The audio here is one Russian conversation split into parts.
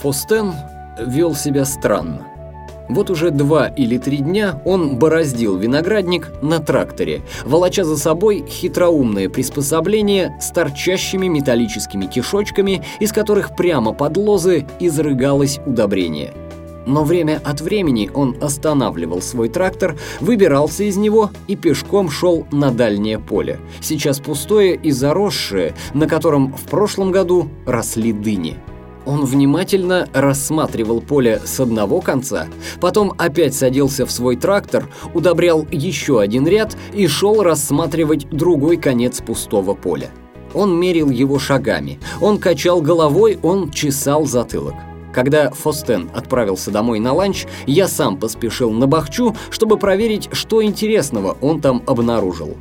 Фостен вел себя странно. Вот уже два или три дня он бороздил виноградник на тракторе, волоча за собой хитроумное приспособление с торчащими металлическими кишочками, из которых прямо под лозы изрыгалось удобрение. Но время от времени он останавливал свой трактор, выбирался из него и пешком шел на дальнее поле, сейчас пустое и заросшее, на котором в прошлом году росли дыни. Он внимательно рассматривал поле с одного конца, потом опять садился в свой трактор, удобрял еще один ряд и шел рассматривать другой конец пустого поля. Он мерил его шагами, он качал головой, он чесал затылок. Когда Фостен отправился домой на ланч, я сам поспешил на Бахчу, чтобы проверить, что интересного он там обнаружил.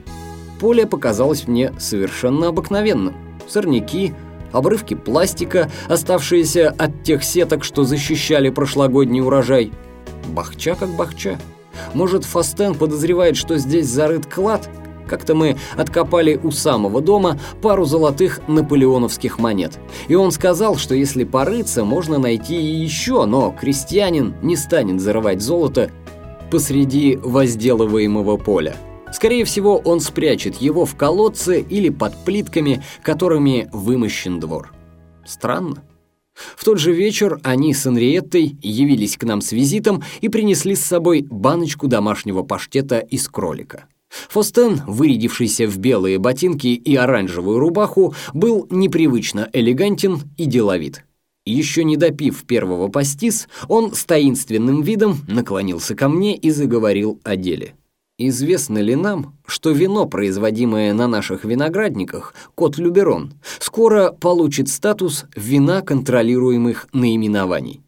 Поле показалось мне совершенно обыкновенным. Сорняки, обрывки пластика, оставшиеся от тех сеток, что защищали прошлогодний урожай. Бахча как бахча. Может, Фастен подозревает, что здесь зарыт клад? Как-то мы откопали у самого дома пару золотых наполеоновских монет. И он сказал, что если порыться, можно найти и еще, но крестьянин не станет зарывать золото посреди возделываемого поля. Скорее всего, он спрячет его в колодце или под плитками, которыми вымощен двор. Странно. В тот же вечер они с Энриеттой явились к нам с визитом и принесли с собой баночку домашнего паштета из кролика. Фостен, вырядившийся в белые ботинки и оранжевую рубаху, был непривычно элегантен и деловит. Еще не допив первого пастис, он с таинственным видом наклонился ко мне и заговорил о деле. Известно ли нам, что вино, производимое на наших виноградниках, кот Люберон, скоро получит статус вина контролируемых наименований?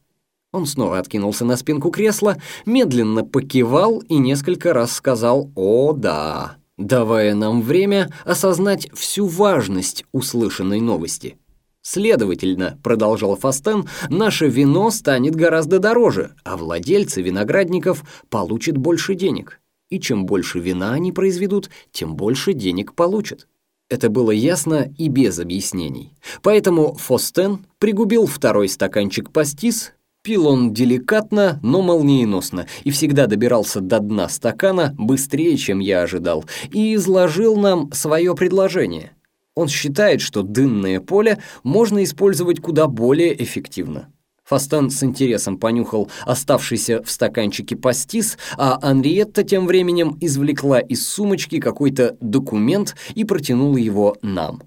Он снова откинулся на спинку кресла, медленно покивал и несколько раз сказал «О, да», давая нам время осознать всю важность услышанной новости. Следовательно, продолжал Фастен, наше вино станет гораздо дороже, а владельцы виноградников получат больше денег и чем больше вина они произведут, тем больше денег получат. Это было ясно и без объяснений. Поэтому Фостен пригубил второй стаканчик пастис, пил он деликатно, но молниеносно, и всегда добирался до дна стакана быстрее, чем я ожидал, и изложил нам свое предложение. Он считает, что дынное поле можно использовать куда более эффективно. Фастан с интересом понюхал оставшийся в стаканчике пастис, а Анриетта тем временем извлекла из сумочки какой-то документ и протянула его нам.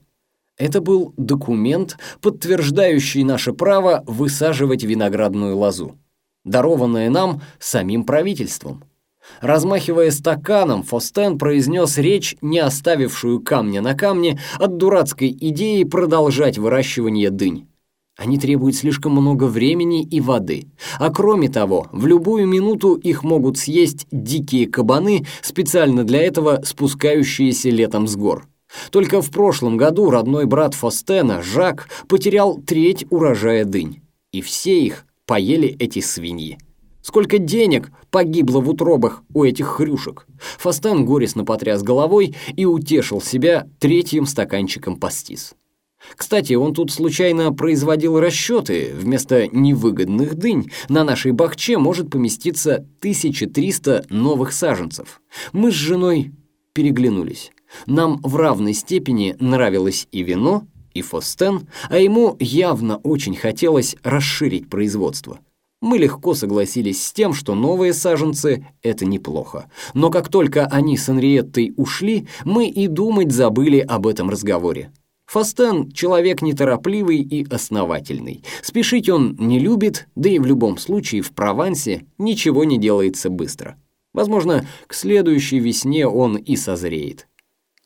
Это был документ, подтверждающий наше право высаживать виноградную лозу, дарованное нам самим правительством. Размахивая стаканом, Фостен произнес речь, не оставившую камня на камне от дурацкой идеи продолжать выращивание дынь. Они требуют слишком много времени и воды. А кроме того, в любую минуту их могут съесть дикие кабаны, специально для этого спускающиеся летом с гор. Только в прошлом году родной брат Фостена, Жак, потерял треть урожая дынь. И все их поели эти свиньи. Сколько денег погибло в утробах у этих хрюшек. Фостен горестно потряс головой и утешил себя третьим стаканчиком пастис. Кстати, он тут случайно производил расчеты. Вместо невыгодных дынь на нашей бахче может поместиться 1300 новых саженцев. Мы с женой переглянулись. Нам в равной степени нравилось и вино, и фостен, а ему явно очень хотелось расширить производство. Мы легко согласились с тем, что новые саженцы – это неплохо. Но как только они с Анриеттой ушли, мы и думать забыли об этом разговоре. Фастен – человек неторопливый и основательный. Спешить он не любит, да и в любом случае в Провансе ничего не делается быстро. Возможно, к следующей весне он и созреет.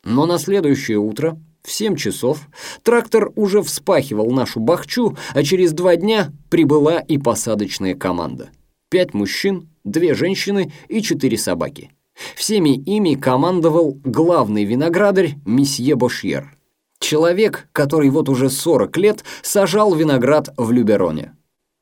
Но на следующее утро, в 7 часов, трактор уже вспахивал нашу бахчу, а через два дня прибыла и посадочная команда. Пять мужчин, две женщины и четыре собаки. Всеми ими командовал главный виноградарь месье Бошьер – Человек, который вот уже 40 лет сажал виноград в Любероне.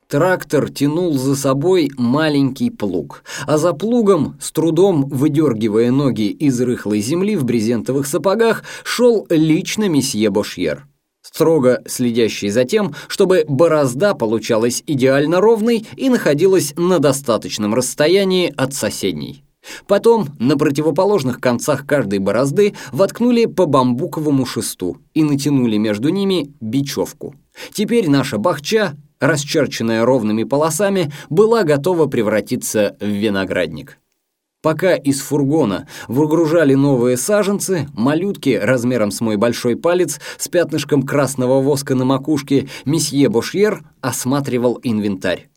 Трактор тянул за собой маленький плуг, а за плугом, с трудом выдергивая ноги из рыхлой земли в брезентовых сапогах, шел лично месье Бошьер. Строго следящий за тем, чтобы борозда получалась идеально ровной и находилась на достаточном расстоянии от соседней. Потом на противоположных концах каждой борозды воткнули по бамбуковому шесту и натянули между ними бечевку. Теперь наша бахча, расчерченная ровными полосами, была готова превратиться в виноградник. Пока из фургона выгружали новые саженцы, малютки размером с мой большой палец с пятнышком красного воска на макушке, месье Бошьер осматривал инвентарь.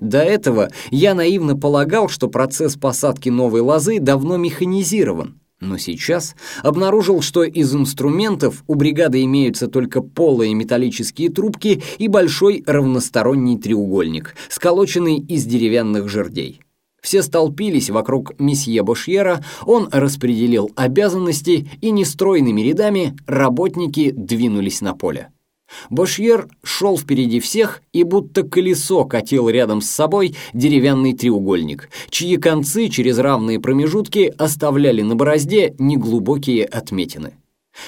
До этого я наивно полагал, что процесс посадки новой лозы давно механизирован. Но сейчас обнаружил, что из инструментов у бригады имеются только полые металлические трубки и большой равносторонний треугольник, сколоченный из деревянных жердей. Все столпились вокруг месье Бошьера, он распределил обязанности, и нестройными рядами работники двинулись на поле. Бошьер шел впереди всех и будто колесо катил рядом с собой деревянный треугольник, чьи концы через равные промежутки оставляли на борозде неглубокие отметины.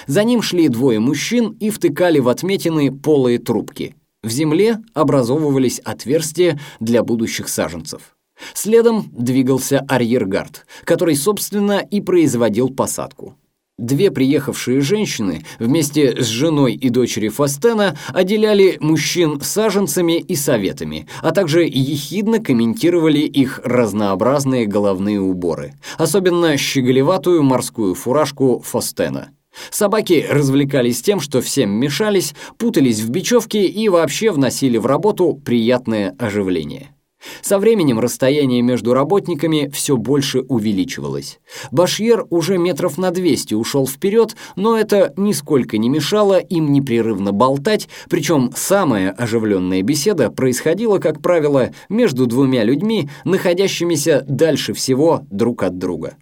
За ним шли двое мужчин и втыкали в отметины полые трубки. В земле образовывались отверстия для будущих саженцев. Следом двигался арьергард, который, собственно, и производил посадку. Две приехавшие женщины вместе с женой и дочерью Фастена отделяли мужчин саженцами и советами, а также ехидно комментировали их разнообразные головные уборы, особенно щеголеватую морскую фуражку Фастена. Собаки развлекались тем, что всем мешались, путались в бечевке и вообще вносили в работу приятное оживление. Со временем расстояние между работниками все больше увеличивалось. Башьер уже метров на 200 ушел вперед, но это нисколько не мешало им непрерывно болтать, причем самая оживленная беседа происходила, как правило, между двумя людьми, находящимися дальше всего друг от друга.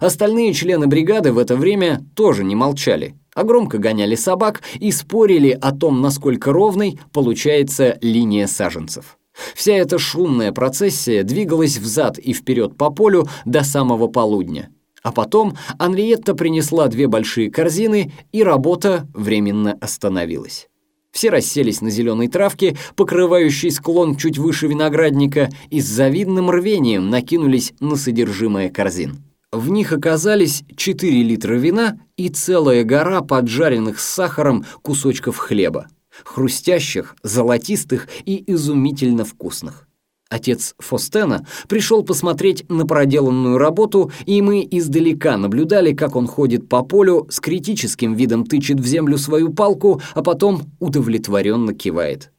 Остальные члены бригады в это время тоже не молчали, а громко гоняли собак и спорили о том, насколько ровной получается линия саженцев. Вся эта шумная процессия двигалась взад и вперед по полю до самого полудня. А потом Анриетта принесла две большие корзины, и работа временно остановилась. Все расселись на зеленой травке, покрывающей склон чуть выше виноградника, и с завидным рвением накинулись на содержимое корзин. В них оказались 4 литра вина и целая гора поджаренных с сахаром кусочков хлеба хрустящих, золотистых и изумительно вкусных. Отец Фостена пришел посмотреть на проделанную работу, и мы издалека наблюдали, как он ходит по полю, с критическим видом тычет в землю свою палку, а потом удовлетворенно кивает.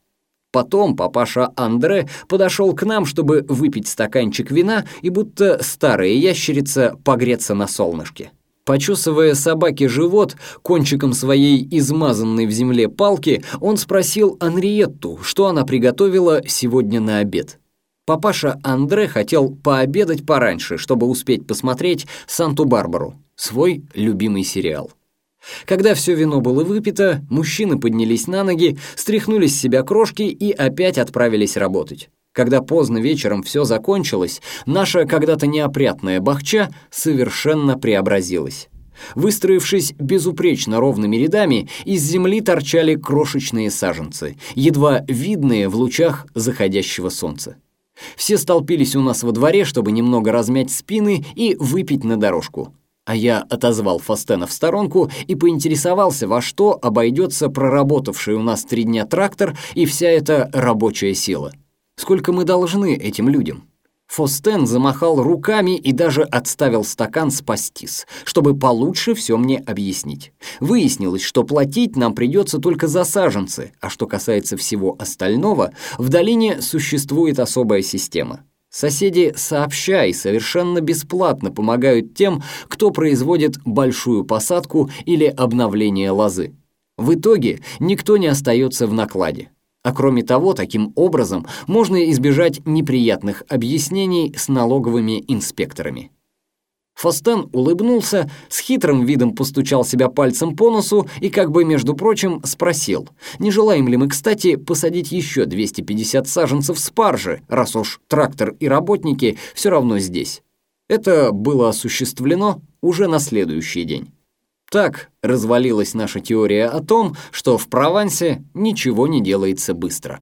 Потом папаша Андре подошел к нам, чтобы выпить стаканчик вина и будто старая ящерица погреться на солнышке. Почесывая собаке живот кончиком своей измазанной в земле палки, он спросил Анриетту, что она приготовила сегодня на обед. Папаша Андре хотел пообедать пораньше, чтобы успеть посмотреть «Санту-Барбару», свой любимый сериал. Когда все вино было выпито, мужчины поднялись на ноги, стряхнули с себя крошки и опять отправились работать. Когда поздно вечером все закончилось, наша когда-то неопрятная бахча совершенно преобразилась. Выстроившись безупречно ровными рядами, из земли торчали крошечные саженцы, едва видные в лучах заходящего солнца. Все столпились у нас во дворе, чтобы немного размять спины и выпить на дорожку. А я отозвал Фастена в сторонку и поинтересовался, во что обойдется проработавший у нас три дня трактор и вся эта рабочая сила. Сколько мы должны этим людям? Фостен замахал руками и даже отставил стакан с пастис, чтобы получше все мне объяснить. Выяснилось, что платить нам придется только за саженцы, а что касается всего остального, в долине существует особая система. Соседи сообща и совершенно бесплатно помогают тем, кто производит большую посадку или обновление лозы. В итоге никто не остается в накладе. А кроме того, таким образом можно избежать неприятных объяснений с налоговыми инспекторами. Фостен улыбнулся, с хитрым видом постучал себя пальцем по носу и, как бы, между прочим, спросил, не желаем ли мы, кстати, посадить еще 250 саженцев спаржи, раз уж трактор и работники все равно здесь. Это было осуществлено уже на следующий день. Так развалилась наша теория о том, что в Провансе ничего не делается быстро.